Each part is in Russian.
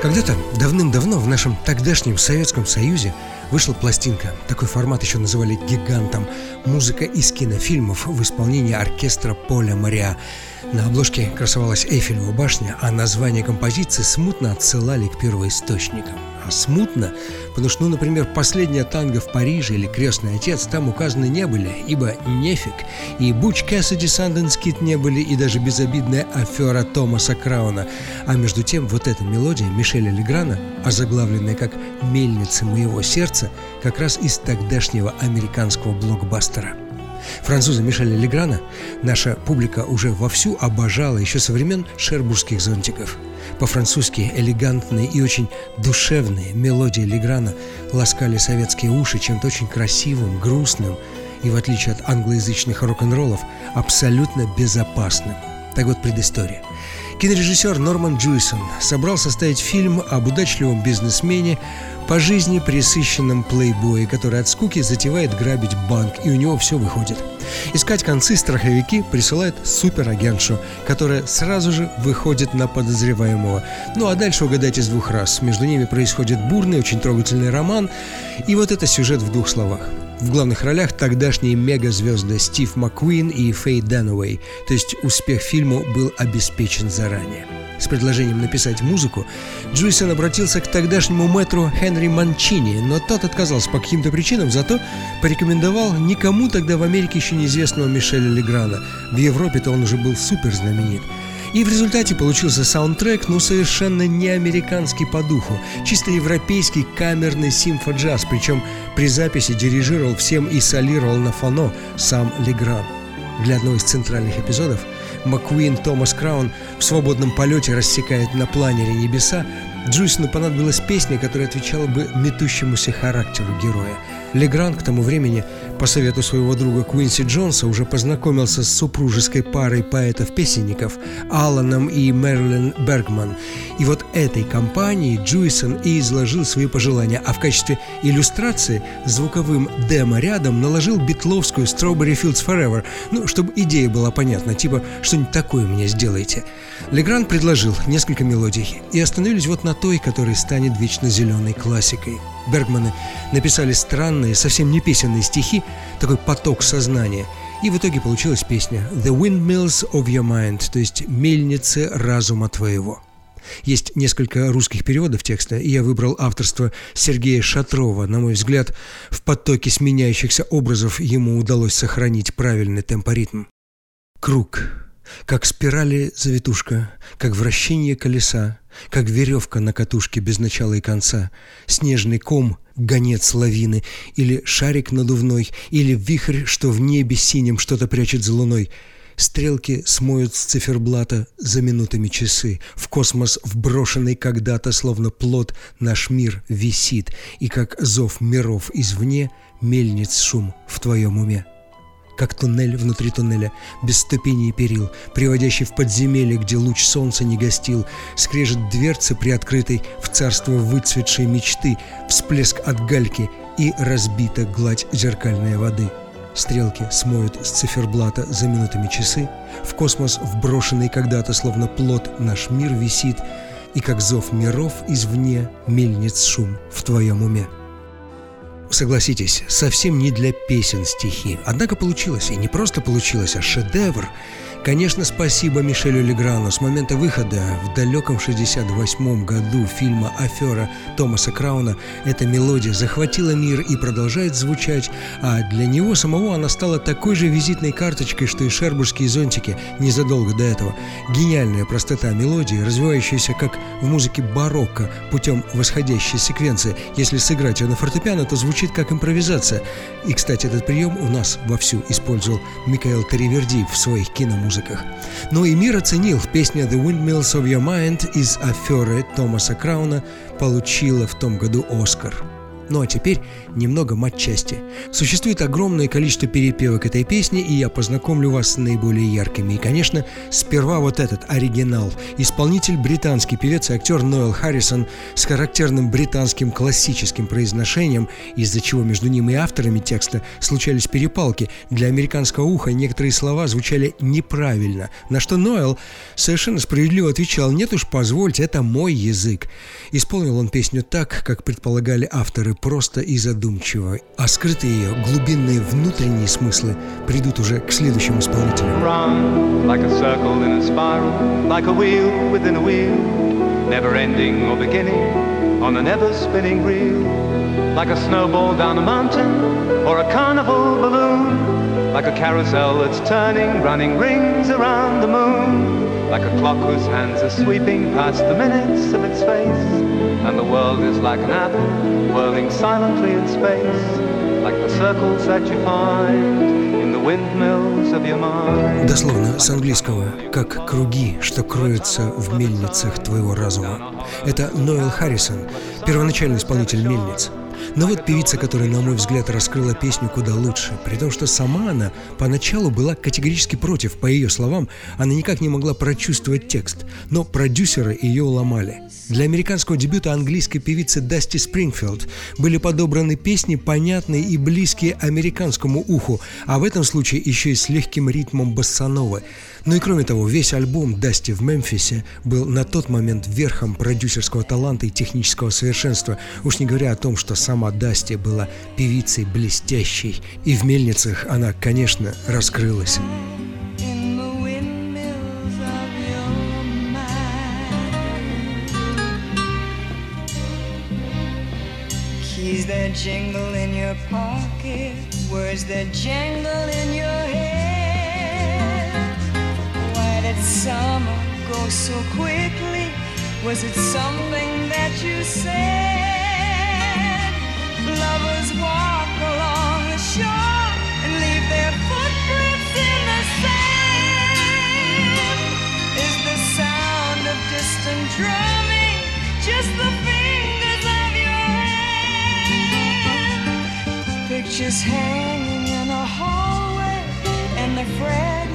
Когда-то, давным-давно, в нашем тогдашнем Советском Союзе вышла пластинка. Такой формат еще называли гигантом. Музыка из кинофильмов в исполнении оркестра Поля Мариа. На обложке красовалась Эйфелева башня, а название композиции смутно отсылали к первоисточникам смутно, потому что, ну, например, «Последняя танго в Париже» или «Крестный отец» там указаны не были, ибо нефиг. И «Буч Кэссиди Санденс Кит» не были, и даже безобидная афера Томаса Крауна. А между тем, вот эта мелодия Мишеля Леграна, озаглавленная как «Мельница моего сердца», как раз из тогдашнего американского блокбастера – Француза Мишеля Леграна наша публика уже вовсю обожала еще со времен шербургских зонтиков. По-французски элегантные и очень душевные мелодии Леграна ласкали советские уши чем-то очень красивым, грустным и, в отличие от англоязычных рок-н-роллов, абсолютно безопасным. Так вот предыстория. Кинорежиссер Норман Джуисон собрал составить фильм об удачливом бизнесмене, по жизни присыщенном плейбое, который от скуки затевает грабить банк, и у него все выходит. Искать концы страховики присылает суперагентшу, которая сразу же выходит на подозреваемого. Ну а дальше угадайте с двух раз. Между ними происходит бурный, очень трогательный роман, и вот это сюжет в двух словах. В главных ролях тогдашние мегазвезды Стив Маккуин и Фей Дануэй, то есть успех фильму был обеспечен заранее. С предложением написать музыку Джуйсон обратился к тогдашнему мэтру Хенри Манчини, но тот отказался по каким-то причинам, зато порекомендовал никому тогда в Америке еще неизвестного Мишеля Леграна. В Европе-то он уже был супер знаменит. И в результате получился саундтрек, ну, совершенно не американский по духу, чисто европейский камерный симфоджаз, причем при записи дирижировал всем и солировал на фано сам Легран. Для одного из центральных эпизодов Маккуин Томас Краун в свободном полете рассекает на планере небеса, Джуйсону понадобилась песня, которая отвечала бы метущемуся характеру героя. Легран к тому времени по совету своего друга Куинси Джонса уже познакомился с супружеской парой поэтов-песенников Алланом и Мерлин Бергман. И вот этой компании Джуисон и изложил свои пожелания, а в качестве иллюстрации звуковым демо рядом наложил битловскую Strawberry Fields Forever, ну, чтобы идея была понятна, типа что-нибудь такое мне сделайте. Легран предложил несколько мелодий и остановились вот на той, которая станет вечно зеленой классикой. Бергманы написали странные, совсем не песенные стихи, такой поток сознания. И в итоге получилась песня «The Windmills of Your Mind», то есть «Мельницы разума твоего». Есть несколько русских переводов текста, и я выбрал авторство Сергея Шатрова. На мой взгляд, в потоке сменяющихся образов ему удалось сохранить правильный темпоритм. Круг. Как спирали завитушка, как вращение колеса, как веревка на катушке без начала и конца, снежный ком, гонец лавины, или шарик надувной, или вихрь, что в небе синим что-то прячет за луной. Стрелки смоют с циферблата за минутами часы. В космос вброшенный когда-то, словно плод, наш мир висит, и как зов миров извне, мельниц шум в твоем уме как туннель внутри туннеля, без ступеней и перил, приводящий в подземелье, где луч солнца не гостил, скрежет дверцы приоткрытой в царство выцветшей мечты, всплеск от гальки и разбита гладь зеркальной воды. Стрелки смоют с циферблата за минутами часы, в космос вброшенный когда-то словно плод наш мир висит, и как зов миров извне мельниц шум в твоем уме. Согласитесь, совсем не для песен стихи. Однако получилось, и не просто получилось, а шедевр – Конечно, спасибо Мишелю Леграну. С момента выхода в далеком 68 году фильма «Афера» Томаса Крауна эта мелодия захватила мир и продолжает звучать, а для него самого она стала такой же визитной карточкой, что и шербургские зонтики незадолго до этого. Гениальная простота мелодии, развивающаяся как в музыке барокко путем восходящей секвенции. Если сыграть ее на фортепиано, то звучит как импровизация. И, кстати, этот прием у нас вовсю использовал Микаэл Тариверди в своих киномузыках музыках. Но и мир оценил. Песня «The Windmills of Your Mind» из аферы Томаса Крауна получила в том году «Оскар». Ну а теперь немного матчасти. Существует огромное количество перепевок этой песни, и я познакомлю вас с наиболее яркими. И, конечно, сперва вот этот оригинал. Исполнитель британский певец и актер Ноэл Харрисон с характерным британским классическим произношением, из-за чего между ним и авторами текста случались перепалки. Для американского уха некоторые слова звучали неправильно, на что Ноэл совершенно справедливо отвечал «Нет уж, позвольте, это мой язык». Исполнил он песню так, как предполагали авторы просто и задумчиво, а скрытые ее глубинные внутренние смыслы придут уже к следующему исполнителю. Like a clock whose hands are sweeping past the minutes of its face, and the world is like an apple whirling silently in space, like the circles that you find. Дословно с английского, как круги, что кроются в мельницах твоего разума. Это Ноэл Харрисон, первоначальный исполнитель мельниц. Но вот певица, которая, на мой взгляд, раскрыла песню куда лучше, при том, что сама она поначалу была категорически против, по ее словам, она никак не могла прочувствовать текст, но продюсеры ее уломали. Для американского дебюта английской певицы Дасти Спрингфилд были подобраны песни, понятные и близкие американскому уху, а в этом случае еще и с легким ритмом боссановы. Ну и кроме того, весь альбом Дасти в Мемфисе был на тот момент верхом продюсерского таланта и технического совершенства, уж не говоря о том, что сама Дасти была певицей блестящей, и в мельницах она, конечно, раскрылась. Keys that jingle in your pocket, words that jangle in your head. So quickly? Was it something that you said? Lovers walk along the shore and leave their footprints in the sand. Is the sound of distant drumming just the fingers of your hand? pictures hanging in a hallway and the fragment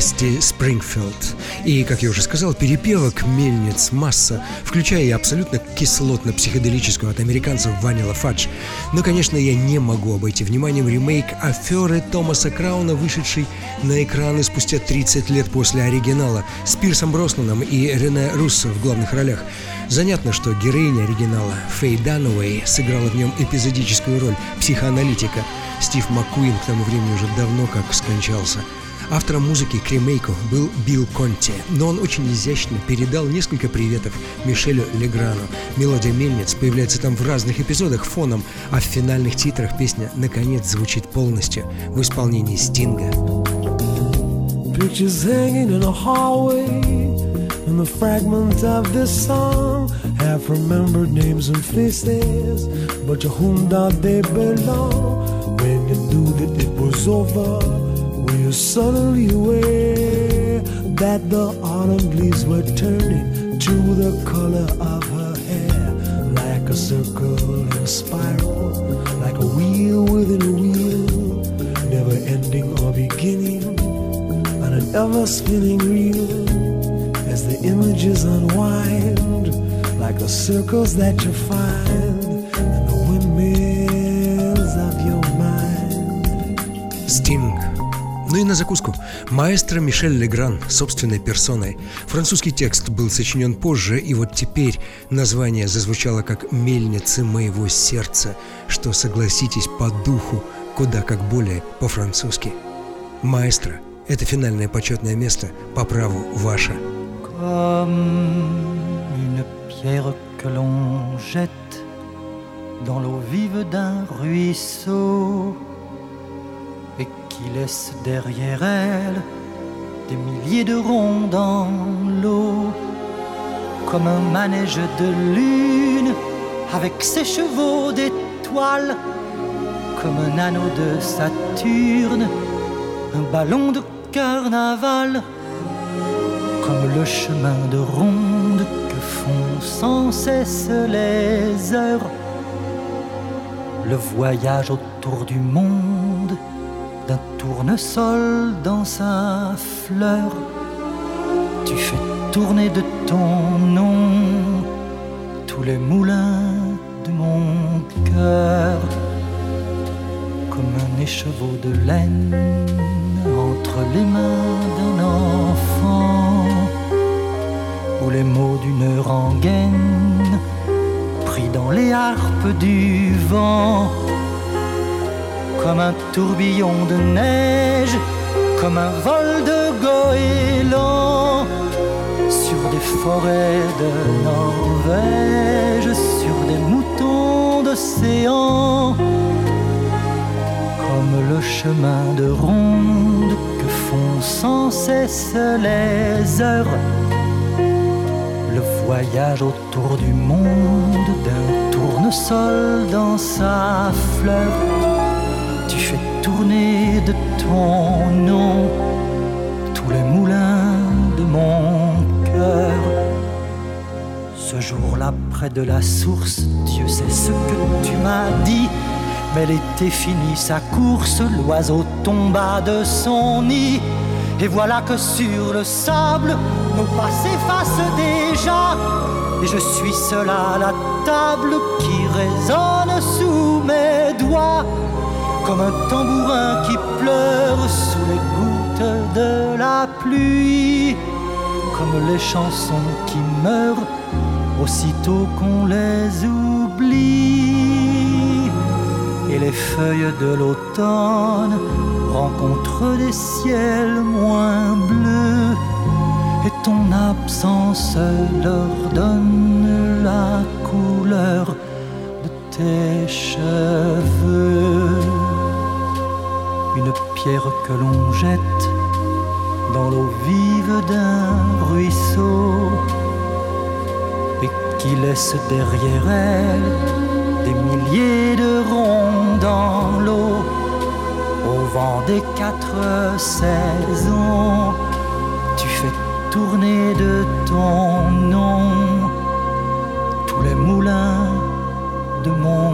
Дасти Спрингфилд. И, как я уже сказал, перепевок мельниц масса, включая и абсолютно кислотно-психоделическую от американцев Ванила Фадж. Но, конечно, я не могу обойти вниманием ремейк аферы Томаса Крауна, вышедший на экраны спустя 30 лет после оригинала, с Пирсом Броснаном и Рене Руссо в главных ролях. Занятно, что героиня оригинала Фей Дануэй сыграла в нем эпизодическую роль психоаналитика. Стив Маккуин к тому времени уже давно как скончался. Автором музыки к ремейку был Билл Конти, но он очень изящно передал несколько приветов Мишелю Леграну. Мелодия «Мельниц» появляется там в разных эпизодах фоном, а в финальных титрах песня наконец звучит полностью в исполнении Стинга. Pictures hanging in a hallway And the fragment of this song Have remembered names and faces But to whom do they belong When you knew that it was over you suddenly aware that the autumn leaves were turning to the color of her hair, like a circle in a spiral, like a wheel within a wheel, never ending or beginning on an ever spinning reel. As the images unwind, like the circles that you find in the windmills of your mind. Sting Ну и на закуску. Маэстро Мишель Легран собственной персоной. Французский текст был сочинен позже, и вот теперь название зазвучало как «Мельницы моего сердца», что, согласитесь, по духу, куда как более по-французски. Маэстро – это финальное почетное место, по праву ваше. dans qui laisse derrière elle des milliers de ronds dans l'eau, comme un manège de lune avec ses chevaux d'étoiles, comme un anneau de Saturne, un ballon de carnaval, comme le chemin de ronde que font sans cesse les heures, le voyage autour du monde tournesol dans sa fleur. Tu fais tourner de ton nom tous les moulins de mon cœur, comme un écheveau de laine entre les mains d'un enfant, ou les mots d'une rengaine pris dans les harpes du vent comme un tourbillon de neige, comme un vol de goéland sur des forêts de Norvège, sur des moutons d'océan, comme le chemin de ronde que font sans cesse les heures. Le voyage autour du monde d'un tournesol dans sa fleur Près de la source, Dieu sait ce que tu m'as dit. Mais l'été finit sa course, l'oiseau tomba de son nid. Et voilà que sur le sable, nos pas s'effacent déjà. Et je suis seul à la table qui résonne sous mes doigts comme un tambourin qui pleure sous les gouttes de la pluie, comme les chansons qui meurent aussitôt qu'on les oublie. Et les feuilles de l'automne rencontrent des ciels moins bleus, et ton absence leur donne la couleur de tes cheveux une pierre que l'on jette dans l'eau vive d'un ruisseau qui laisse derrière elle des milliers de ronds dans l'eau au vent des quatre saisons. Tu fais tourner de ton nom tous les moulins de mon